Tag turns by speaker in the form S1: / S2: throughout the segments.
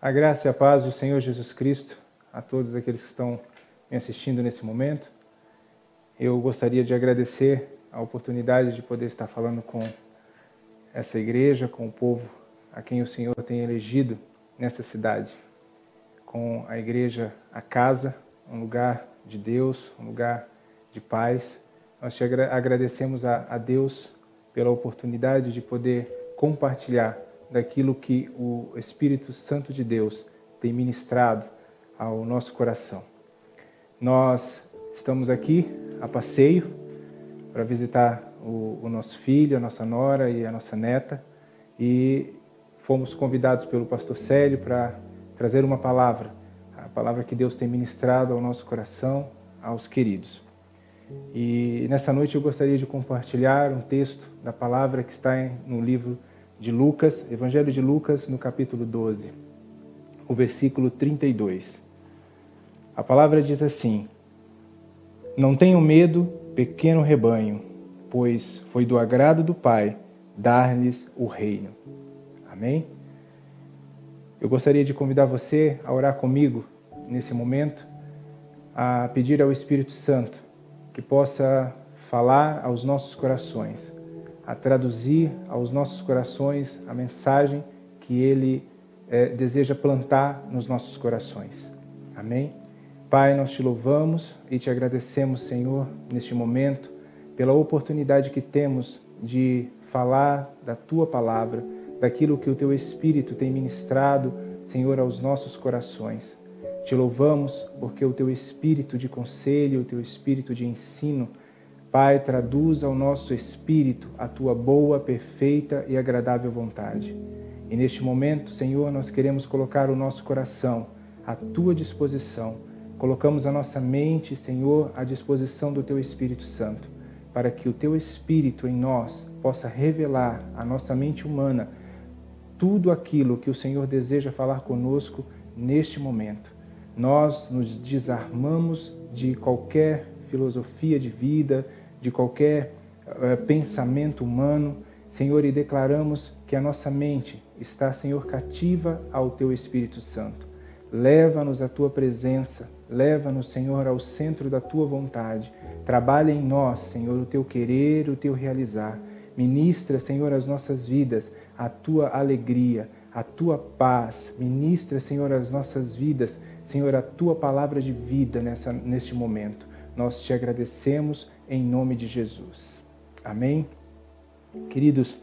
S1: A graça e a paz do Senhor Jesus Cristo a todos aqueles que estão me assistindo nesse momento. Eu gostaria de agradecer a oportunidade de poder estar falando com essa igreja, com o povo a quem o Senhor tem elegido nessa cidade, com a igreja, a casa, um lugar de Deus, um lugar de paz. Nós te agradecemos a, a Deus pela oportunidade de poder compartilhar daquilo que o Espírito Santo de Deus tem ministrado ao nosso coração. Nós estamos aqui a passeio para visitar o, o, nosso filho, a nossa nora e a nossa neta e fomos convidados pelo pastor Célio para trazer uma palavra, a palavra que Deus tem ministrado ao nosso coração, aos queridos. E nessa noite eu gostaria de compartilhar um texto da palavra que está no livro de Lucas, Evangelho de Lucas, no capítulo 12, o versículo 32. A palavra diz assim: Não tenham medo, pequeno rebanho, pois foi do agrado do Pai dar-lhes o reino. Amém? Eu gostaria de convidar você a orar comigo nesse momento, a pedir ao Espírito Santo que possa falar aos nossos corações a traduzir aos nossos corações a mensagem que Ele é, deseja plantar nos nossos corações. Amém? Pai, nós te louvamos e te agradecemos, Senhor, neste momento, pela oportunidade que temos de falar da tua palavra, daquilo que o teu Espírito tem ministrado, Senhor, aos nossos corações. Te louvamos porque o teu Espírito de conselho, o teu Espírito de ensino, Pai, traduz ao nosso espírito a tua boa, perfeita e agradável vontade. E neste momento, Senhor, nós queremos colocar o nosso coração à tua disposição. Colocamos a nossa mente, Senhor, à disposição do teu Espírito Santo, para que o teu Espírito em nós possa revelar à nossa mente humana tudo aquilo que o Senhor deseja falar conosco neste momento. Nós nos desarmamos de qualquer filosofia de vida, de qualquer uh, pensamento humano, Senhor, e declaramos que a nossa mente está, Senhor, cativa ao Teu Espírito Santo. Leva-nos à Tua presença, leva-nos, Senhor, ao centro da Tua vontade. Trabalha em nós, Senhor, o Teu querer, o Teu realizar. Ministra, Senhor, as nossas vidas, a Tua alegria, a Tua paz. Ministra, Senhor, as nossas vidas, Senhor, a Tua palavra de vida nessa, neste momento. Nós te agradecemos em nome de Jesus. Amém? Queridos,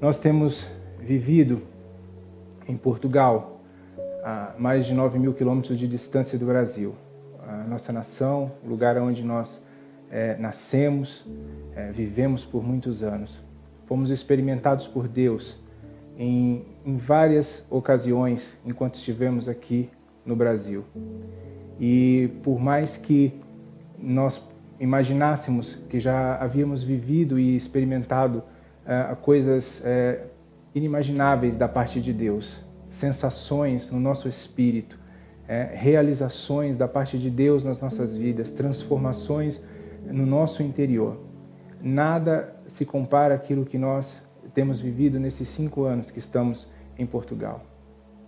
S1: nós temos vivido em Portugal, a mais de 9 mil quilômetros de distância do Brasil. A nossa nação, o lugar onde nós é, nascemos, é, vivemos por muitos anos. Fomos experimentados por Deus em, em várias ocasiões enquanto estivemos aqui no Brasil. E por mais que nós imaginássemos que já havíamos vivido e experimentado uh, coisas uh, inimagináveis da parte de Deus, sensações no nosso espírito, uh, realizações da parte de Deus nas nossas vidas, transformações no nosso interior. Nada se compara àquilo que nós temos vivido nesses cinco anos que estamos em Portugal.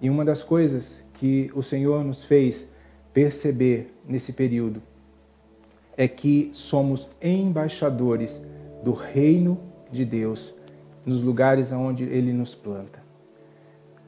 S1: E uma das coisas que o Senhor nos fez perceber nesse período é que somos embaixadores do reino de Deus nos lugares onde Ele nos planta.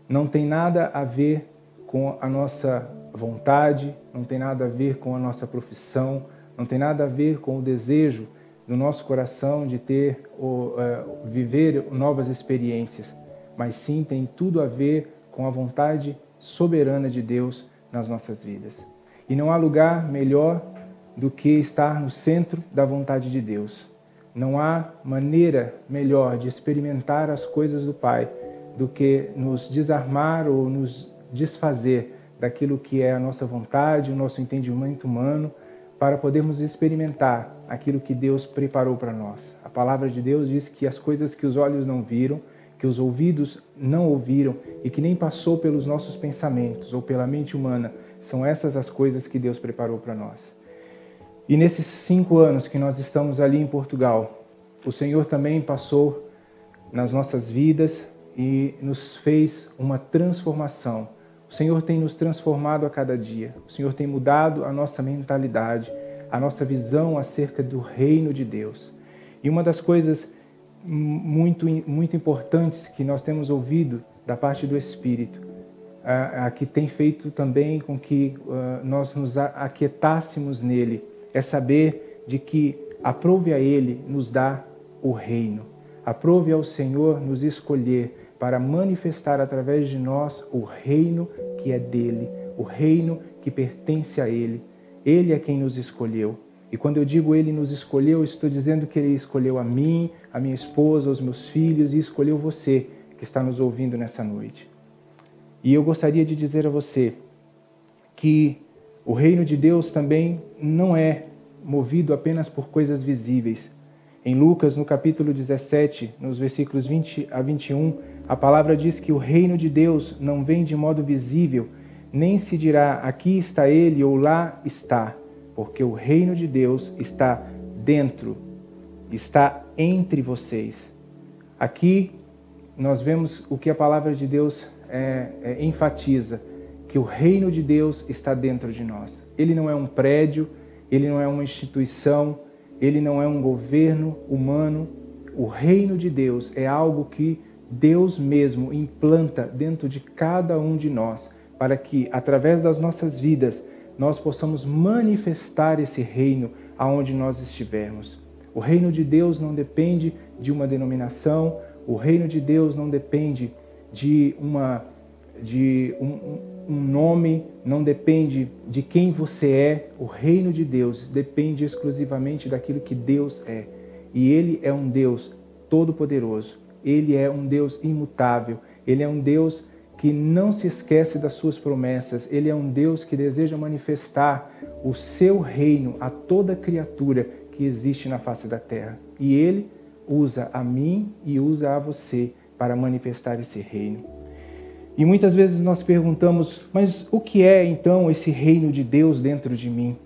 S1: Não tem nada a ver com a nossa vontade, não tem nada a ver com a nossa profissão, não tem nada a ver com o desejo do nosso coração de ter ou uh, viver novas experiências, mas sim tem tudo a ver com a vontade soberana de Deus nas nossas vidas. E não há lugar melhor do que estar no centro da vontade de Deus. Não há maneira melhor de experimentar as coisas do Pai do que nos desarmar ou nos desfazer daquilo que é a nossa vontade, o nosso entendimento humano, para podermos experimentar aquilo que Deus preparou para nós. A palavra de Deus diz que as coisas que os olhos não viram, que os ouvidos não ouviram e que nem passou pelos nossos pensamentos ou pela mente humana, são essas as coisas que Deus preparou para nós. E nesses cinco anos que nós estamos ali em Portugal, o Senhor também passou nas nossas vidas e nos fez uma transformação O Senhor tem nos transformado a cada dia. O Senhor tem mudado a nossa mentalidade, a nossa visão acerca do reino de Deus. E uma das coisas muito, muito importantes que nós temos ouvido da parte do Espírito, a, a que tem feito também com que uh, nós nos aquietássemos nele, é saber de que aprove a Ele nos dar o reino. Aprove ao Senhor nos escolher para manifestar através de nós o reino que é dele, o reino que pertence a Ele. Ele é quem nos escolheu. E quando eu digo Ele nos escolheu, estou dizendo que Ele escolheu a mim, a minha esposa, os meus filhos e escolheu você que está nos ouvindo nessa noite. E eu gostaria de dizer a você que o reino de Deus também não é movido apenas por coisas visíveis. Em Lucas, no capítulo 17, nos versículos 20 a 21, a palavra diz que o reino de Deus não vem de modo visível, nem se dirá aqui está ele ou lá está, porque o reino de Deus está dentro, está entre vocês. Aqui nós vemos o que a palavra de Deus é, é, enfatiza, que o reino de Deus está dentro de nós. Ele não é um prédio, ele não é uma instituição, ele não é um governo humano. O reino de Deus é algo que Deus mesmo implanta dentro de cada um de nós, para que, através das nossas vidas, nós possamos manifestar esse reino aonde nós estivermos. O reino de Deus não depende de uma denominação, o reino de Deus não depende de, uma, de um, um nome, não depende de quem você é. O reino de Deus depende exclusivamente daquilo que Deus é. E Ele é um Deus todo-poderoso ele é um Deus imutável, ele é um Deus que não se esquece das suas promessas, ele é um Deus que deseja manifestar o seu reino a toda criatura que existe na face da terra. E ele usa a mim e usa a você para manifestar esse reino. E muitas vezes nós perguntamos, mas o que é então esse reino de Deus dentro de mim?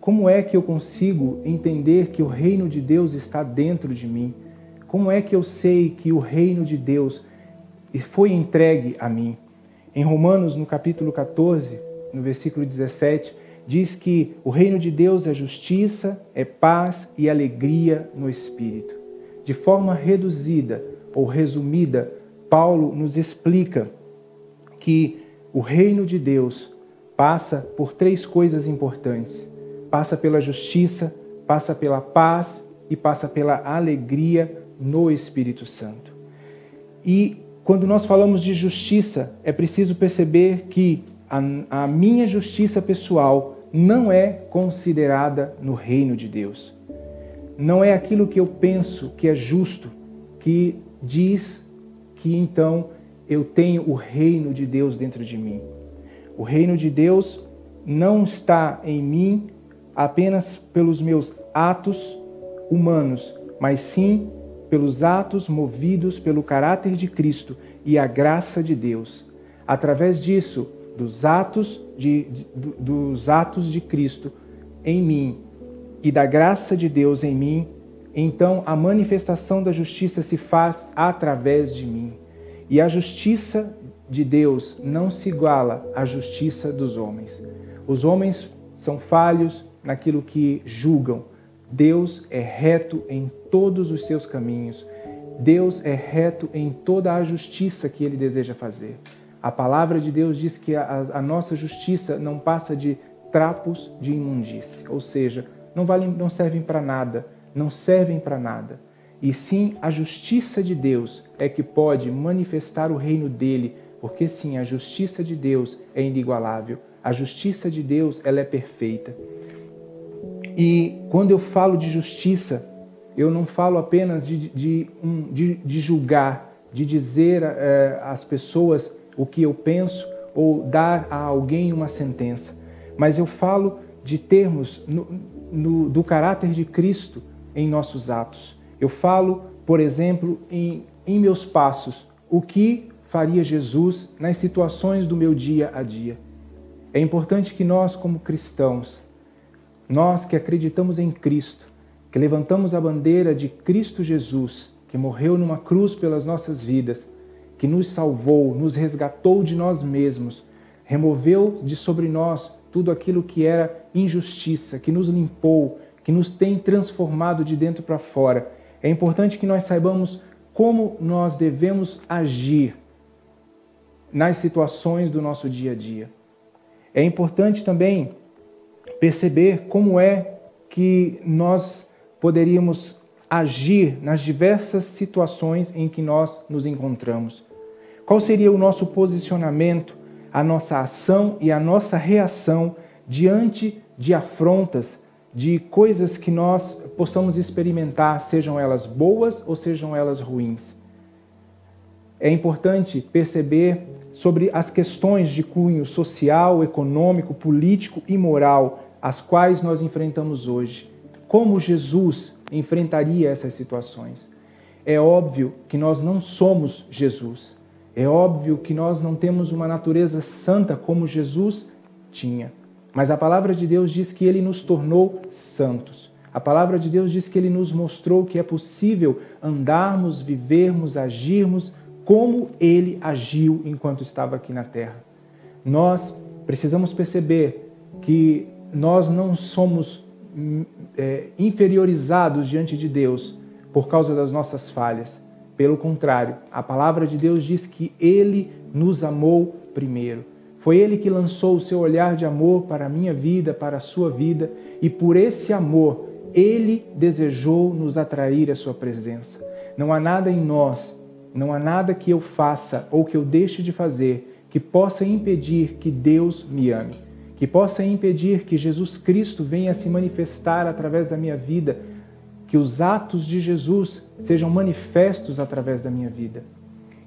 S1: Como é que eu consigo entender que o reino de Deus está dentro de mim? Como é que eu sei que o reino de Deus foi entregue a mim? Em Romanos, no capítulo 14, no versículo 17, diz que o reino de Deus é justiça, é paz e alegria no espírito. De forma reduzida ou resumida, Paulo nos explica que o reino de Deus passa por três coisas importantes: passa pela justiça, passa pela paz e passa pela alegria no Espírito Santo. E quando nós falamos de justiça, é preciso perceber que a, a minha justiça pessoal não é considerada no reino de Deus. Não é aquilo que eu penso que é justo que diz que então eu tenho o reino de Deus dentro de mim. O reino de Deus não está em mim apenas pelos meus atos humanos, mas sim pelos atos movidos pelo caráter de Cristo e a graça de Deus. Através disso, dos atos de, de, dos atos de Cristo em mim e da graça de Deus em mim, então a manifestação da justiça se faz através de mim. E a justiça de Deus não se iguala à justiça dos homens. Os homens são falhos naquilo que julgam, Deus é reto em todos os seus caminhos. Deus é reto em toda a justiça que ele deseja fazer. A palavra de Deus diz que a, a nossa justiça não passa de trapos de imundície, ou seja, não, não servem para nada, não servem para nada. E sim, a justiça de Deus é que pode manifestar o reino dele, porque sim, a justiça de Deus é inigualável. A justiça de Deus, ela é perfeita. E quando eu falo de justiça, eu não falo apenas de, de, de, de julgar, de dizer é, às pessoas o que eu penso ou dar a alguém uma sentença, mas eu falo de termos no, no, do caráter de Cristo em nossos atos. Eu falo, por exemplo, em, em meus passos, o que faria Jesus nas situações do meu dia a dia. É importante que nós, como cristãos, nós que acreditamos em Cristo, que levantamos a bandeira de Cristo Jesus, que morreu numa cruz pelas nossas vidas, que nos salvou, nos resgatou de nós mesmos, removeu de sobre nós tudo aquilo que era injustiça, que nos limpou, que nos tem transformado de dentro para fora. É importante que nós saibamos como nós devemos agir nas situações do nosso dia a dia. É importante também perceber como é que nós poderíamos agir nas diversas situações em que nós nos encontramos. Qual seria o nosso posicionamento, a nossa ação e a nossa reação diante de afrontas, de coisas que nós possamos experimentar, sejam elas boas ou sejam elas ruins? É importante perceber sobre as questões de cunho social, econômico, político e moral, as quais nós enfrentamos hoje. Como Jesus enfrentaria essas situações? É óbvio que nós não somos Jesus. É óbvio que nós não temos uma natureza santa como Jesus tinha. Mas a palavra de Deus diz que ele nos tornou santos. A palavra de Deus diz que ele nos mostrou que é possível andarmos, vivermos, agirmos como ele agiu enquanto estava aqui na terra. Nós precisamos perceber que nós não somos é, inferiorizados diante de Deus por causa das nossas falhas. Pelo contrário, a palavra de Deus diz que Ele nos amou primeiro. Foi Ele que lançou o seu olhar de amor para a minha vida, para a sua vida, e por esse amor, Ele desejou nos atrair à Sua presença. Não há nada em nós não há nada que eu faça ou que eu deixe de fazer que possa impedir que Deus me ame, que possa impedir que Jesus Cristo venha se manifestar através da minha vida, que os atos de Jesus sejam manifestos através da minha vida.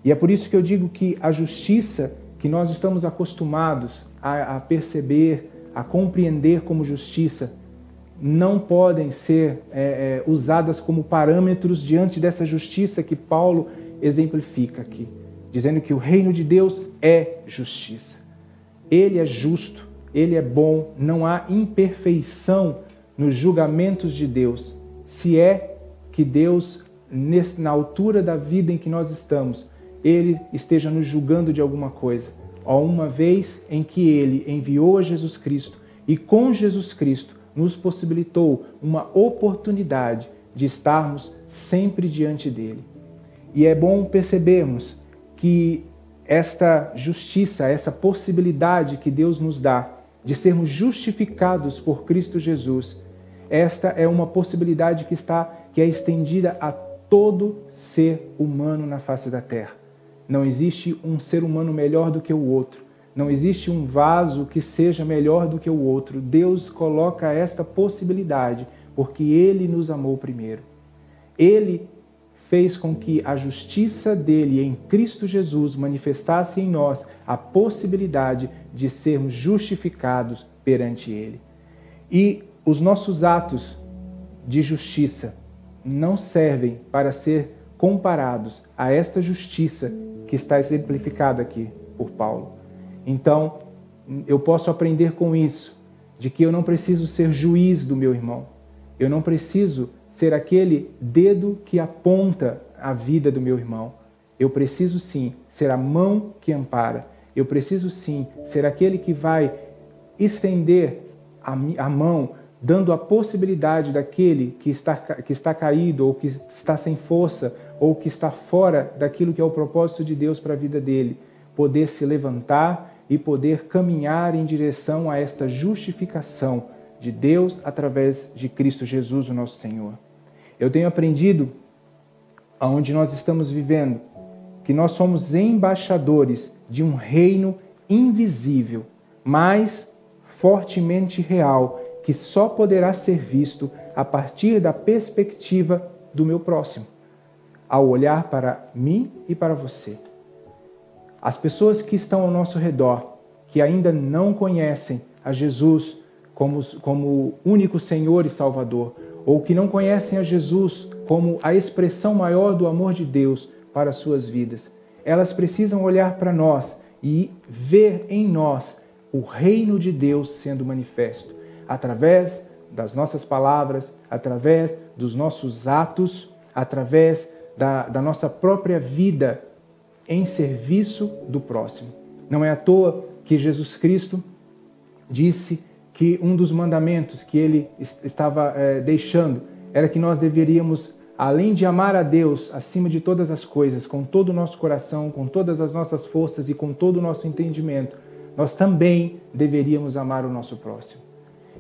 S1: E é por isso que eu digo que a justiça que nós estamos acostumados a, a perceber, a compreender como justiça, não podem ser é, é, usadas como parâmetros diante dessa justiça que Paulo exemplifica aqui, dizendo que o reino de Deus é justiça. Ele é justo, ele é bom, não há imperfeição nos julgamentos de Deus. Se é que Deus, na altura da vida em que nós estamos, ele esteja nos julgando de alguma coisa. Ó, uma vez em que ele enviou a Jesus Cristo e com Jesus Cristo nos possibilitou uma oportunidade de estarmos sempre diante dele. E é bom percebermos que esta justiça, essa possibilidade que Deus nos dá de sermos justificados por Cristo Jesus, esta é uma possibilidade que está que é estendida a todo ser humano na face da terra. Não existe um ser humano melhor do que o outro. Não existe um vaso que seja melhor do que o outro. Deus coloca esta possibilidade porque ele nos amou primeiro. Ele fez com que a justiça dele em Cristo Jesus manifestasse em nós a possibilidade de sermos justificados perante ele. E os nossos atos de justiça não servem para ser comparados a esta justiça que está exemplificada aqui por Paulo. Então, eu posso aprender com isso, de que eu não preciso ser juiz do meu irmão. Eu não preciso ser aquele dedo que aponta a vida do meu irmão. Eu preciso sim ser a mão que ampara. Eu preciso sim ser aquele que vai estender a, mão, dando a possibilidade daquele que está, que está caído, ou que está sem força, ou que está fora daquilo que é o propósito de Deus para a vida dele, poder se levantar e poder caminhar em direção a esta justificação de Deus através de Cristo Jesus, o nosso Senhor. Eu tenho aprendido, aonde nós estamos vivendo, que nós somos embaixadores de um reino invisível, mas fortemente real, que só poderá ser visto a partir da perspectiva do meu próximo, ao olhar para mim e para você. As pessoas que estão ao nosso redor, que ainda não conhecem a Jesus como, como único Senhor e Salvador, ou que não conhecem a Jesus como a expressão maior do amor de Deus para as suas vidas. Elas precisam olhar para nós e ver em nós o reino de Deus sendo manifesto através das nossas palavras, através dos nossos atos, através da, da nossa própria vida em serviço do próximo. Não é à toa que Jesus Cristo disse que um dos mandamentos que ele estava é, deixando era que nós deveríamos, além de amar a Deus acima de todas as coisas, com todo o nosso coração, com todas as nossas forças e com todo o nosso entendimento, nós também deveríamos amar o nosso próximo.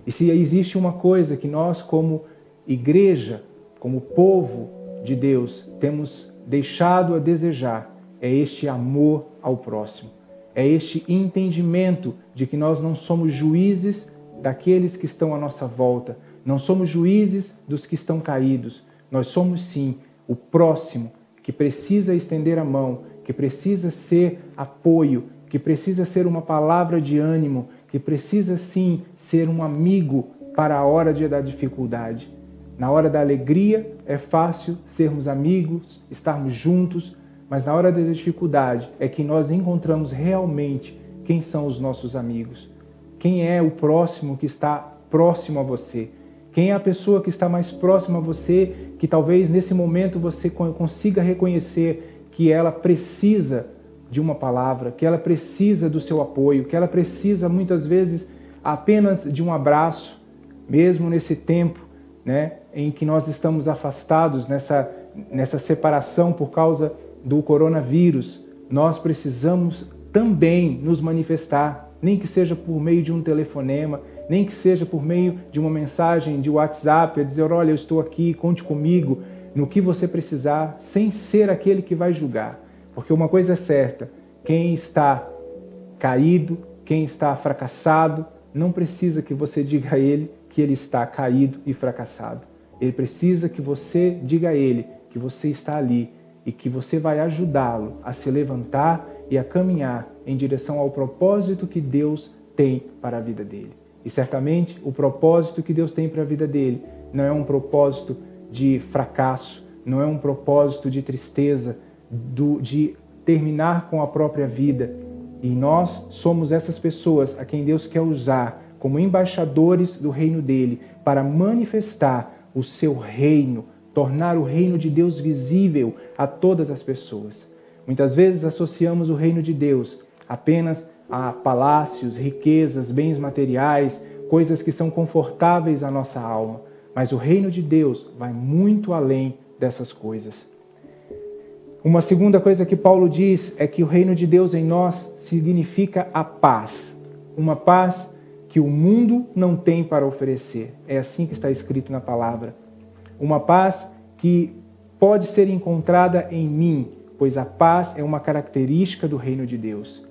S1: E se existe uma coisa que nós, como igreja, como povo de Deus, temos deixado a desejar, é este amor ao próximo. É este entendimento de que nós não somos juízes daqueles que estão à nossa volta, não somos juízes dos que estão caídos. Nós somos sim o próximo que precisa estender a mão, que precisa ser apoio, que precisa ser uma palavra de ânimo, que precisa sim ser um amigo para a hora de, da dificuldade. Na hora da alegria é fácil sermos amigos, estarmos juntos, mas na hora da dificuldade é que nós encontramos realmente quem são os nossos amigos. Quem é o próximo que está próximo a você? Quem é a pessoa que está mais próxima a você, que talvez nesse momento você consiga reconhecer que ela precisa de uma palavra, que ela precisa do seu apoio, que ela precisa muitas vezes apenas de um abraço, mesmo nesse tempo né, em que nós estamos afastados, nessa, nessa separação por causa do coronavírus, nós precisamos também nos manifestar, nem que seja por meio de um telefonema, nem que seja por meio de uma mensagem de WhatsApp, a dizer: olha, eu estou aqui, conte comigo no que você precisar, sem ser aquele que vai julgar. Porque uma coisa é certa: quem está caído, quem está fracassado, não precisa que você diga a ele que ele está caído e fracassado. Ele precisa que você diga a ele que você está ali e que você vai ajudá-lo a se levantar e a caminhar em direção ao propósito que Deus tem para a vida dele. E certamente o propósito que Deus tem para a vida dele não é um propósito de fracasso, não é um propósito de tristeza, do, de terminar com a própria vida, e nós somos essas pessoas a quem Deus quer usar como embaixadores do reino dele para manifestar o seu reino, tornar o reino de Deus visível a todas as pessoas. Muitas vezes associamos o reino de Deus apenas a palácios, riquezas, bens materiais, coisas que são confortáveis à nossa alma, mas o reino de Deus vai muito além dessas coisas. Uma segunda coisa que Paulo diz é que o reino de Deus em nós significa a paz. Uma paz que o mundo não tem para oferecer. É assim que está escrito na palavra. Uma paz que pode ser encontrada em mim, pois a paz é uma característica do reino de Deus.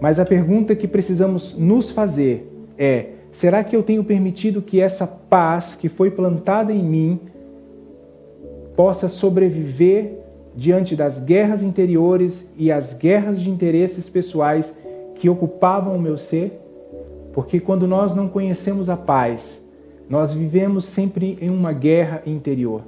S1: Mas a pergunta que precisamos nos fazer é: será que eu tenho permitido que essa paz que foi plantada em mim possa sobreviver diante das guerras interiores e as guerras de interesses pessoais que ocupavam o meu ser? Porque quando nós não conhecemos a paz, nós vivemos sempre em uma guerra interior.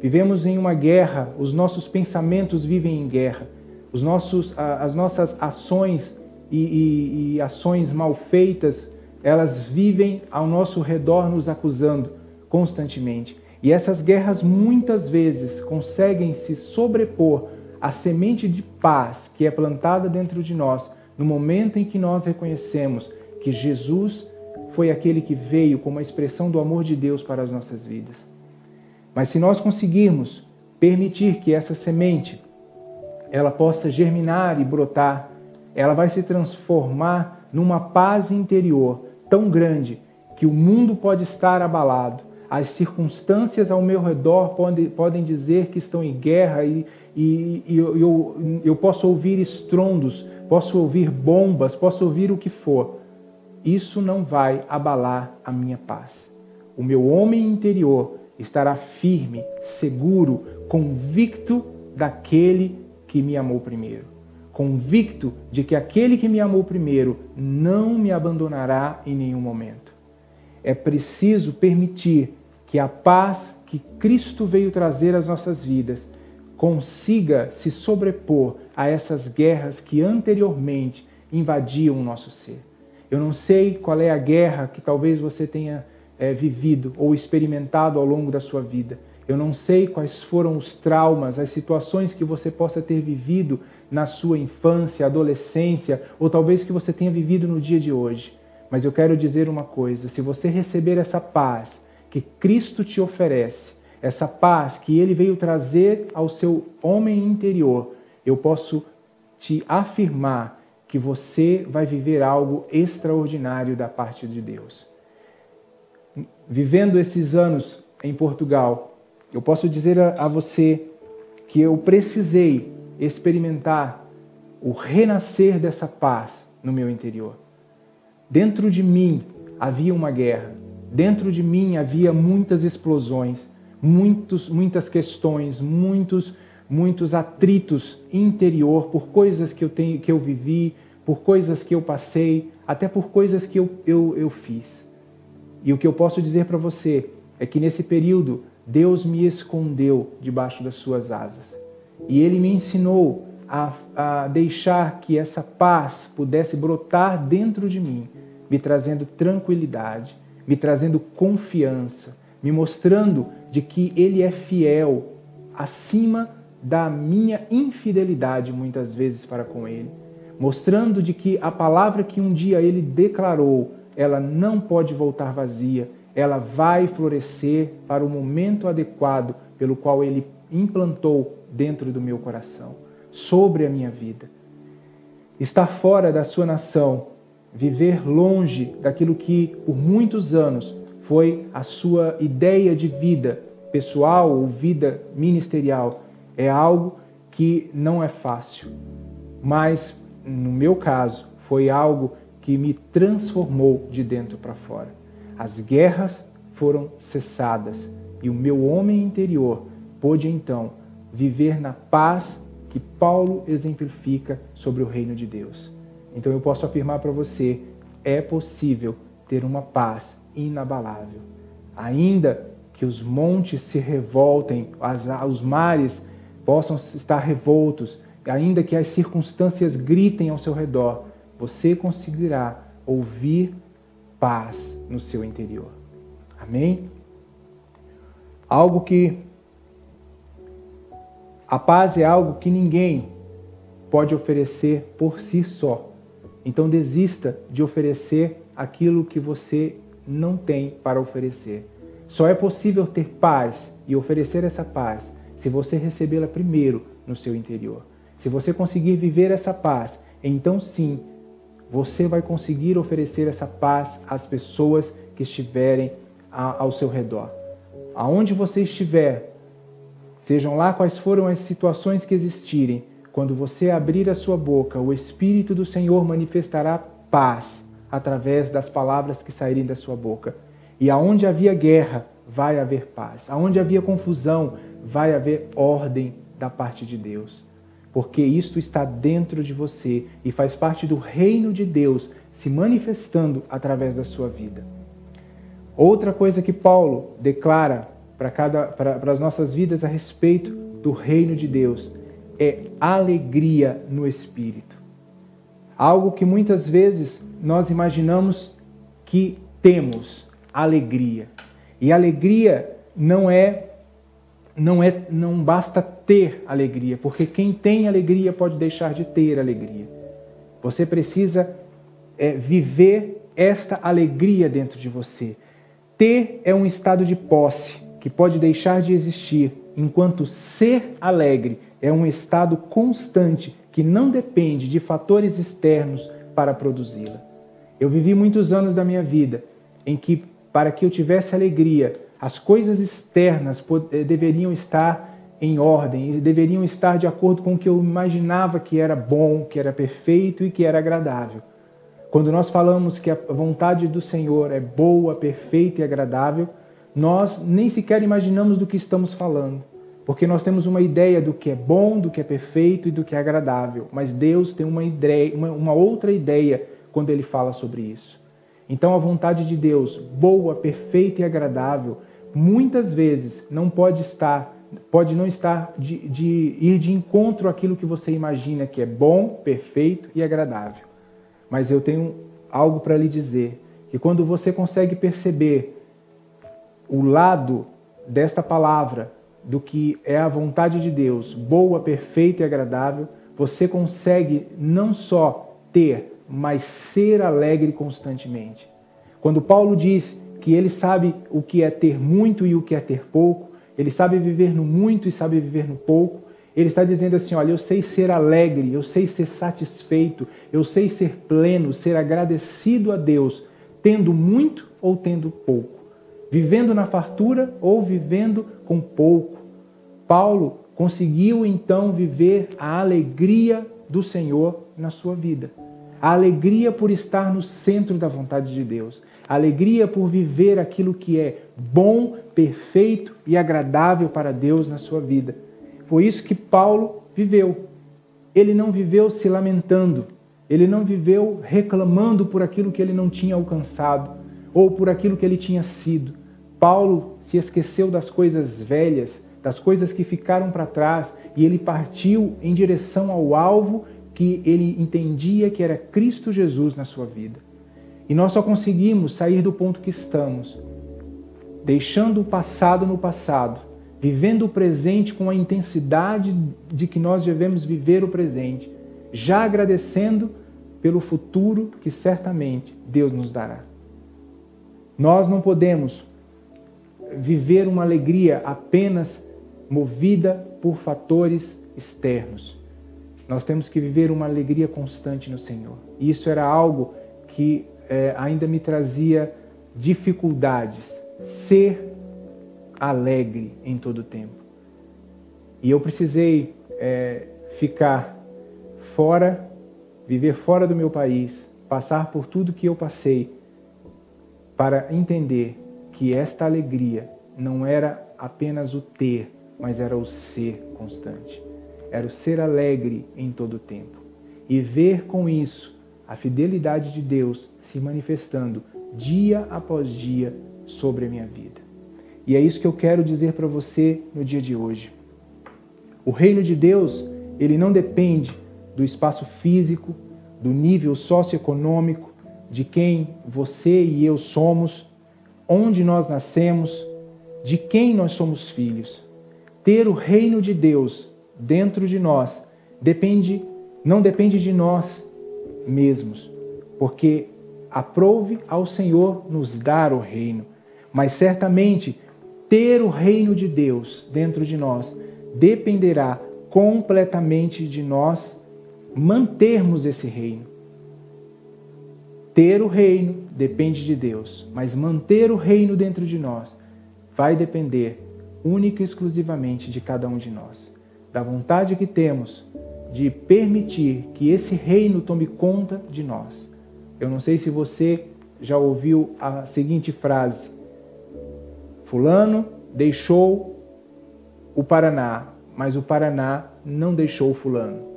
S1: Vivemos em uma guerra, os nossos pensamentos vivem em guerra, os nossos, as nossas ações e, e, e ações mal feitas, elas vivem ao nosso redor nos acusando constantemente. E essas guerras muitas vezes conseguem se sobrepor à semente de paz que é plantada dentro de nós no momento em que nós reconhecemos que Jesus foi aquele que veio como a expressão do amor de Deus para as nossas vidas. Mas se nós conseguirmos permitir que essa semente ela possa germinar e brotar, ela vai se transformar numa paz interior tão grande que o mundo pode estar abalado, as circunstâncias ao meu redor podem, podem dizer que estão em guerra e, e, e eu, eu, eu posso ouvir estrondos, posso ouvir bombas, posso ouvir o que for. Isso não vai abalar a minha paz. O meu homem interior estará firme, seguro, convicto daquele que me amou primeiro. Convicto de que aquele que me amou primeiro não me abandonará em nenhum momento. É preciso permitir que a paz que Cristo veio trazer às nossas vidas consiga se sobrepor a essas guerras que anteriormente invadiam o nosso ser. Eu não sei qual é a guerra que talvez você tenha é, vivido ou experimentado ao longo da sua vida. Eu não sei quais foram os traumas, as situações que você possa ter vivido na sua infância, adolescência, ou talvez que você tenha vivido no dia de hoje. Mas eu quero dizer uma coisa: se você receber essa paz que Cristo te oferece, essa paz que ele veio trazer ao seu homem interior, eu posso te afirmar que você vai viver algo extraordinário da parte de Deus. Vivendo esses anos em Portugal, eu posso dizer a, você que eu precisei experimentar o renascer dessa paz no meu interior. Dentro de mim havia uma guerra, dentro de mim havia muitas explosões, muitos, muitas questões, muitos, muitos atritos interior por coisas que eu tenho, que eu vivi, por coisas que eu passei, até por coisas que eu, eu, eu fiz. E o que eu posso dizer para você é que nesse período Deus me escondeu debaixo das suas asas. E Ele me ensinou a, a deixar que essa paz pudesse brotar dentro de mim, me trazendo tranquilidade, me trazendo confiança, me mostrando de que Ele é fiel acima da minha infidelidade muitas vezes para com Ele, mostrando de que a palavra que um dia Ele declarou, ela não pode voltar vazia, ela vai florescer para o momento adequado pelo qual Ele implantou dentro do meu coração, sobre a minha vida. Estar fora da sua nação, viver longe daquilo que por muitos anos foi a sua ideia de vida pessoal ou vida ministerial, é algo que não é fácil. Mas, no meu caso, foi algo que me transformou de dentro para fora. As guerras foram cessadas e o meu homem interior pôde então viver na paz que Paulo exemplifica sobre o reino de Deus. Então eu posso afirmar para você: é possível ter uma paz inabalável. Ainda que os montes se revoltem, as, os mares possam estar revoltos, ainda que as circunstâncias gritem ao seu redor, você conseguirá ouvir paz no seu interior. Amém? Algo que a paz é algo que ninguém pode oferecer por si só. Então desista de oferecer aquilo que você não tem para oferecer. Só é possível ter paz e oferecer essa paz se você recebê-la primeiro no seu interior. Se você conseguir viver essa paz, então sim, você vai conseguir oferecer essa paz às pessoas que estiverem ao seu redor. Aonde você estiver, Sejam lá quais foram as situações que existirem, quando você abrir a sua boca, o Espírito do Senhor manifestará paz através das palavras que saírem da sua boca. E aonde havia guerra, vai haver paz. Aonde havia confusão, vai haver ordem da parte de Deus. Porque isto está dentro de você e faz parte do reino de Deus se manifestando através da sua vida. Outra coisa que Paulo declara para cada para as nossas vidas a respeito do reino de Deus é alegria no espírito. Algo que muitas vezes nós imaginamos que temos, alegria. E alegria não é não é não basta ter alegria, porque quem tem alegria pode deixar de ter alegria. Você precisa é, viver esta alegria dentro de você. Ter é um estado de posse que pode deixar de existir, enquanto ser alegre é um estado constante que não depende de fatores externos para produzi-la. Eu vivi muitos anos da minha vida em que, para que eu tivesse alegria, as coisas externas eh, deveriam estar em ordem, deveriam estar de acordo com o que eu imaginava que era bom, que era perfeito e que era agradável. Quando nós falamos que a vontade do Senhor é boa, perfeita e agradável, nós nem sequer imaginamos do que estamos falando, porque nós temos uma ideia do que é bom, do que é perfeito e do que é agradável, mas Deus tem uma, ideia, uma, uma outra ideia quando ele fala sobre isso. Então, a vontade de Deus, boa, perfeita e agradável, muitas vezes não pode estar, pode não estar de, de ir de encontro àquilo que você imagina que é bom, perfeito e agradável. Mas eu tenho algo para lhe dizer, que quando você consegue perceber o lado desta palavra do que é a vontade de Deus, boa, perfeita e agradável, você consegue não só ter, mas ser alegre constantemente. Quando Paulo diz que ele sabe o que é ter muito e o que é ter pouco, ele sabe viver no muito e sabe viver no pouco, ele está dizendo assim: olha, eu sei ser alegre, eu sei ser satisfeito, eu sei ser pleno, ser agradecido a Deus, tendo muito ou tendo pouco, vivendo na fartura ou vivendo com pouco. Paulo conseguiu então viver a alegria do Senhor na sua vida. A alegria por estar no centro da vontade de Deus. A alegria por viver aquilo que é bom, perfeito e agradável para Deus na sua vida. Foi isso que Paulo viveu. Ele não viveu se lamentando, ele não viveu reclamando por aquilo que ele não tinha alcançado ou por aquilo que ele tinha sido. Paulo se esqueceu das coisas velhas, das coisas que ficaram para trás e ele partiu em direção ao alvo que ele entendia que era Cristo Jesus na sua vida. E nós só conseguimos sair do ponto que estamos, deixando o passado no passado vivendo o presente com a intensidade de que nós devemos viver o presente, já agradecendo pelo futuro que certamente Deus nos dará. Nós não podemos viver uma alegria apenas movida por fatores externos. Nós temos que viver uma alegria constante no Senhor. E isso era algo que é, ainda me trazia dificuldades. Ser alegre em todo o tempo. E eu precisei é, ficar fora, viver fora do meu país, passar por tudo que eu passei, para entender que esta alegria não era apenas o ter, mas era o ser constante. Era o ser alegre em todo o tempo. E ver com isso a fidelidade de Deus se manifestando dia após dia sobre a minha vida. E é isso que eu quero dizer para você no dia de hoje. O reino de Deus, ele não depende do espaço físico, do nível socioeconômico, de quem você e eu somos, onde nós nascemos, de quem nós somos filhos. Ter o reino de Deus dentro de nós depende não depende de nós mesmos, porque aprove ao Senhor nos dar o reino, mas certamente ter o reino de Deus dentro de nós dependerá completamente de nós mantermos esse reino. Ter o reino depende de Deus, mas manter o reino dentro de nós vai depender única e exclusivamente de cada um de nós. Da vontade que temos de permitir que esse reino tome conta de nós. Eu não sei se você já ouviu a seguinte frase: Fulano deixou o Paraná, mas o Paraná não deixou Fulano.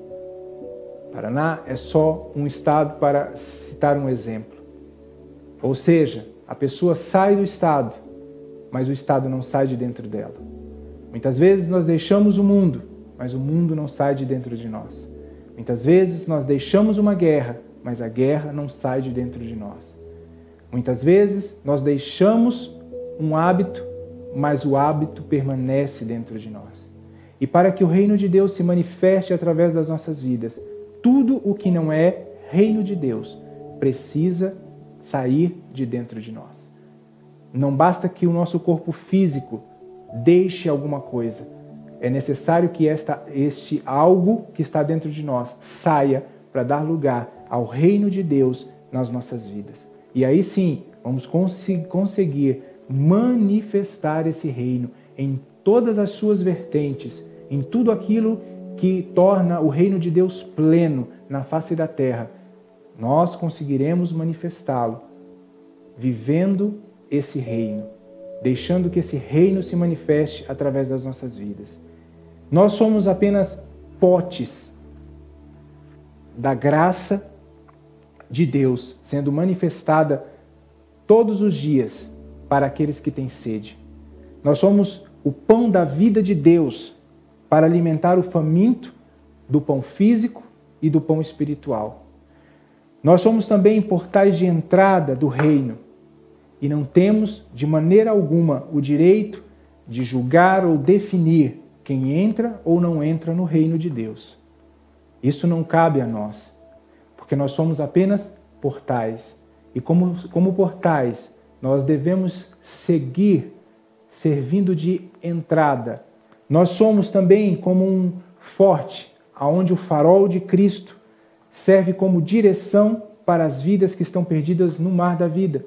S1: Paraná é só um estado para citar um exemplo. Ou seja, a pessoa sai do estado, mas o estado não sai de dentro dela. Muitas vezes nós deixamos o mundo, mas o mundo não sai de dentro de nós. Muitas vezes nós deixamos uma guerra, mas a guerra não sai de dentro de nós. Muitas vezes nós deixamos um hábito, mas o hábito permanece dentro de nós. E para que o reino de Deus se manifeste através das nossas vidas, tudo o que não é reino de Deus precisa sair de dentro de nós. Não basta que o nosso corpo físico deixe alguma coisa. É necessário que esta, este algo que está dentro de nós saia para dar lugar ao reino de Deus nas nossas vidas. E aí sim, vamos conseguir manifestar esse reino em todas as suas vertentes, em tudo aquilo que torna o reino de Deus pleno na face da terra. Nós conseguiremos manifestá-lo vivendo esse reino, deixando que esse reino se manifeste através das nossas vidas. Nós somos apenas potes da graça de Deus sendo manifestada todos os dias para aqueles que têm sede. Nós somos o pão da vida de Deus para alimentar o faminto do pão físico e do pão espiritual. Nós somos também portais de entrada do reino e não temos de maneira alguma o direito de julgar ou definir quem entra ou não entra no reino de Deus. Isso não cabe a nós, porque nós somos apenas portais. E como, como portais, nós devemos seguir servindo de entrada. Nós somos também como um forte, aonde o farol de Cristo serve como direção para as vidas que estão perdidas no mar da vida.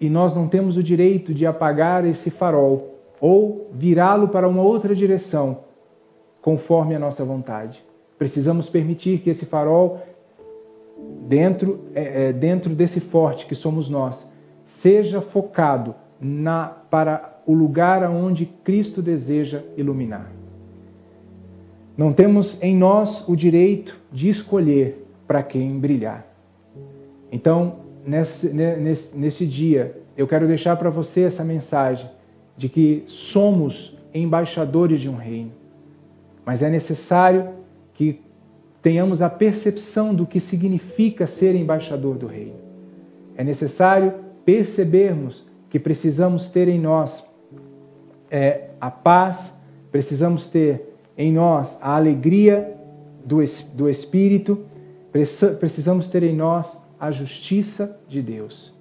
S1: E nós não temos o direito de apagar esse farol ou virá-lo para uma outra direção, conforme a nossa vontade. Precisamos permitir que esse farol, dentro, é, é, dentro desse forte que somos nós, seja focado na, para o lugar aonde Cristo deseja iluminar. Não temos em nós o direito de escolher para quem brilhar. Então, nesse, nesse, nesse dia, eu quero deixar para você essa mensagem de que somos embaixadores de um reino. Mas é necessário que tenhamos a percepção do que significa ser embaixador do reino. É necessário percebermos que precisamos ter em nós é, a paz, precisamos ter em nós a alegria do, do Espírito, precisamos ter em nós a justiça de Deus.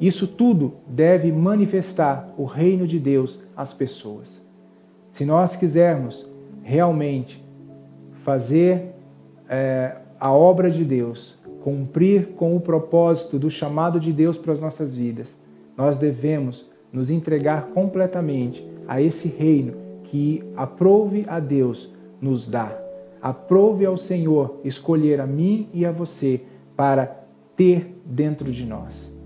S1: Isso tudo deve manifestar o reino de Deus às pessoas. Se nós quisermos realmente fazer é, a obra de Deus, cumprir com o propósito do chamado de Deus para as nossas vidas, nós devemos nos entregar completamente a esse reino que aprove a Deus nos dar. Aprove ao Senhor escolher a mim e a você para ter dentro de nós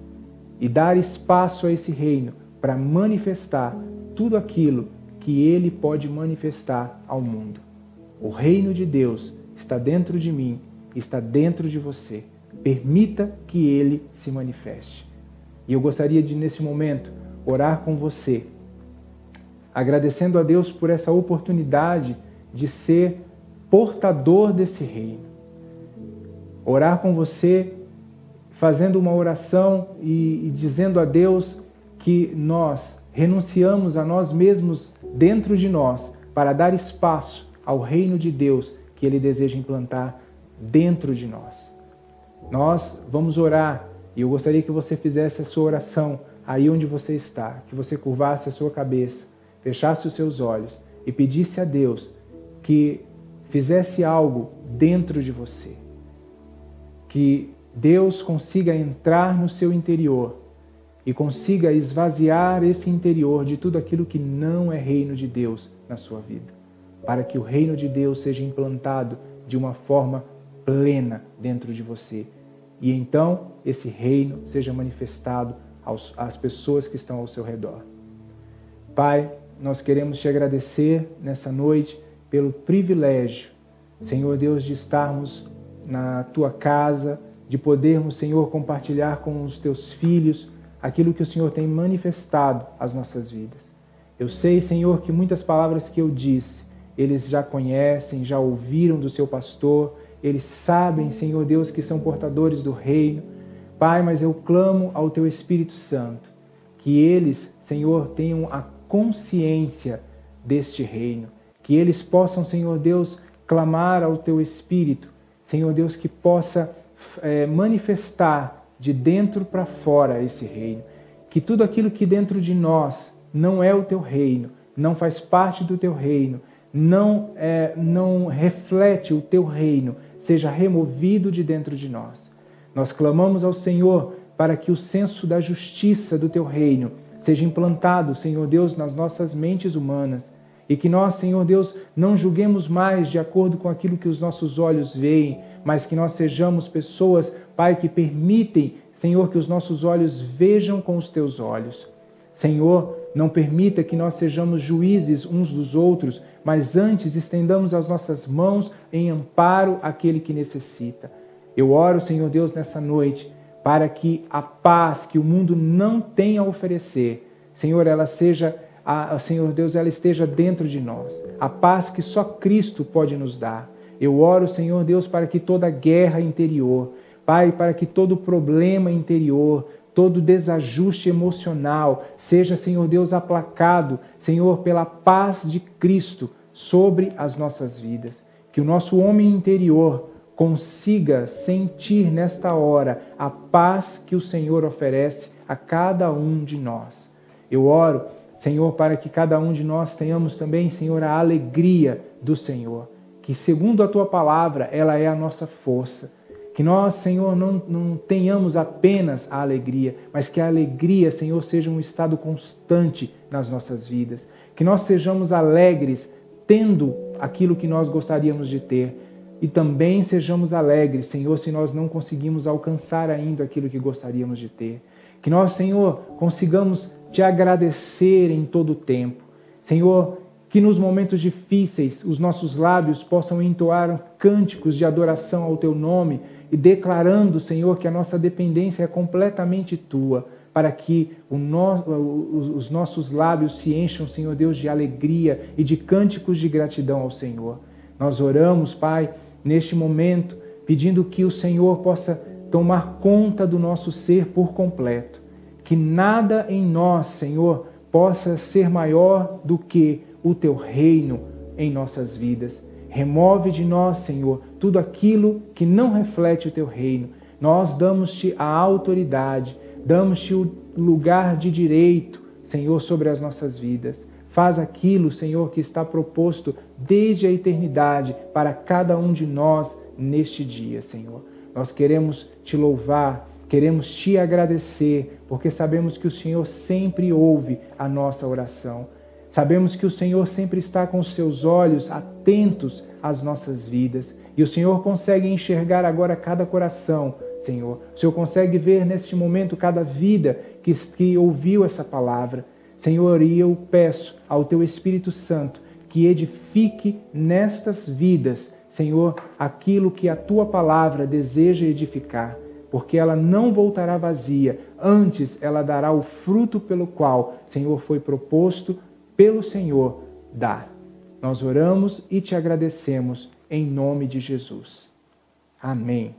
S1: e dar espaço a esse reino para manifestar tudo aquilo que ele pode manifestar ao mundo. O reino de Deus está dentro de mim, está dentro de você. Permita que ele se manifeste. E eu gostaria de, nesse momento, orar com você, agradecendo a Deus por essa oportunidade de ser portador desse reino. Orar com você fazendo uma oração e, e dizendo a Deus que nós renunciamos a nós mesmos dentro de nós para dar espaço ao reino de Deus que Ele deseja implantar dentro de nós. Nós vamos orar e eu gostaria que você fizesse a sua oração aí onde você está, que você curvasse a sua cabeça, fechasse os seus olhos e pedisse a Deus que fizesse algo dentro de você. Que Deus consiga entrar no seu interior e consiga esvaziar esse interior de tudo aquilo que não é reino de Deus na sua vida, para que o reino de Deus seja implantado de uma forma plena dentro de você. E então esse reino seja manifestado aos, às pessoas que estão ao seu redor. Pai, nós queremos te agradecer nessa noite pelo privilégio, Senhor Deus, de estarmos na tua casa de podermos, Senhor, compartilhar com os teus filhos aquilo que o Senhor tem manifestado às nossas vidas. Eu sei, Senhor, que muitas palavras que eu disse, eles já conhecem, já ouviram do seu pastor, eles sabem, Senhor Deus, que são portadores do reino. Pai, mas eu clamo ao teu Espírito Santo, que eles, Senhor, tenham a consciência deste reino, que eles possam, Senhor Deus, clamar ao teu Espírito, Senhor Deus, que possa é, manifestar de dentro para fora esse reino. Que tudo aquilo que dentro de nós não é o teu reino, não faz parte do teu reino, não, é, não reflete o teu reino, seja removido de dentro de nós. Nós clamamos ao Senhor para que o senso da justiça do teu reino seja implantado, Senhor Deus, nas nossas mentes humanas. E que nós, Senhor Deus, não julguemos mais de acordo com aquilo que os nossos olhos veem, mas que nós sejamos pessoas, Pai, que permitem, Senhor, que os nossos olhos vejam com os teus olhos. Senhor, não permita que nós sejamos juízes uns dos outros, mas antes estendamos as nossas mãos em amparo àquele que necessita. Eu oro, Senhor Deus, nessa noite, para que a paz que o mundo não tem a oferecer, Senhor, ela seja, a, Senhor Deus, ela esteja dentro de nós. A paz que só Cristo pode nos dar. Eu oro, Senhor Deus, para que toda guerra interior, Pai, para que todo problema interior, todo desajuste emocional seja, Senhor Deus, aplacado, Senhor, pela paz de Cristo sobre as nossas vidas. que o nosso homem interior consiga sentir nesta hora a paz que o Senhor oferece a cada um de nós. Eu oro, Senhor, para que cada um de nós tenhamos também, Senhor, a alegria do Senhor, que segundo a tua palavra, ela é a nossa força. Que nós, Senhor, não, não tenhamos apenas a alegria, mas que a alegria, Senhor, seja um estado constante nas nossas vidas. Que nós sejamos alegres tendo aquilo que nós gostaríamos de ter. E também sejamos alegres, Senhor, se nós não conseguimos alcançar ainda aquilo que gostaríamos de ter. Que nós, Senhor, consigamos te agradecer em todo o tempo. Senhor, que nos momentos difíceis os nossos lábios possam entoar cânticos de adoração ao teu nome e declarando, Senhor, que a nossa dependência é completamente tua, para que no, os nossos lábios se encham, Senhor Deus, de alegria e de cânticos de gratidão ao Senhor. Nós oramos, Pai, neste momento, pedindo que o Senhor possa tomar conta do nosso ser por completo. Que nada em nós, Senhor, possa ser maior do que o teu reino em nossas vidas. Remove de nós, Senhor, tudo aquilo que não reflete o teu reino. Nós damos-te a autoridade, damos-te o lugar de direito, Senhor, sobre as nossas vidas. Faz aquilo, Senhor, que está proposto desde a eternidade para cada um de nós neste dia, Senhor. Nós queremos te louvar, queremos te agradecer, porque sabemos que o Senhor sempre ouve a nossa oração. Sabemos que o Senhor sempre está com os seus olhos atentos às nossas vidas e o Senhor consegue enxergar agora cada coração, Senhor. O Senhor consegue ver neste momento cada vida que, que ouviu essa palavra. Senhor, e eu peço ao Teu Espírito Santo que edifique nestas vidas, Senhor, aquilo que a Tua palavra deseja edificar porque ela não voltará vazia, antes ela dará o fruto pelo qual, Senhor, foi proposto pelo Senhor dar. Nós oramos e te agradecemos em nome de Jesus. Amém.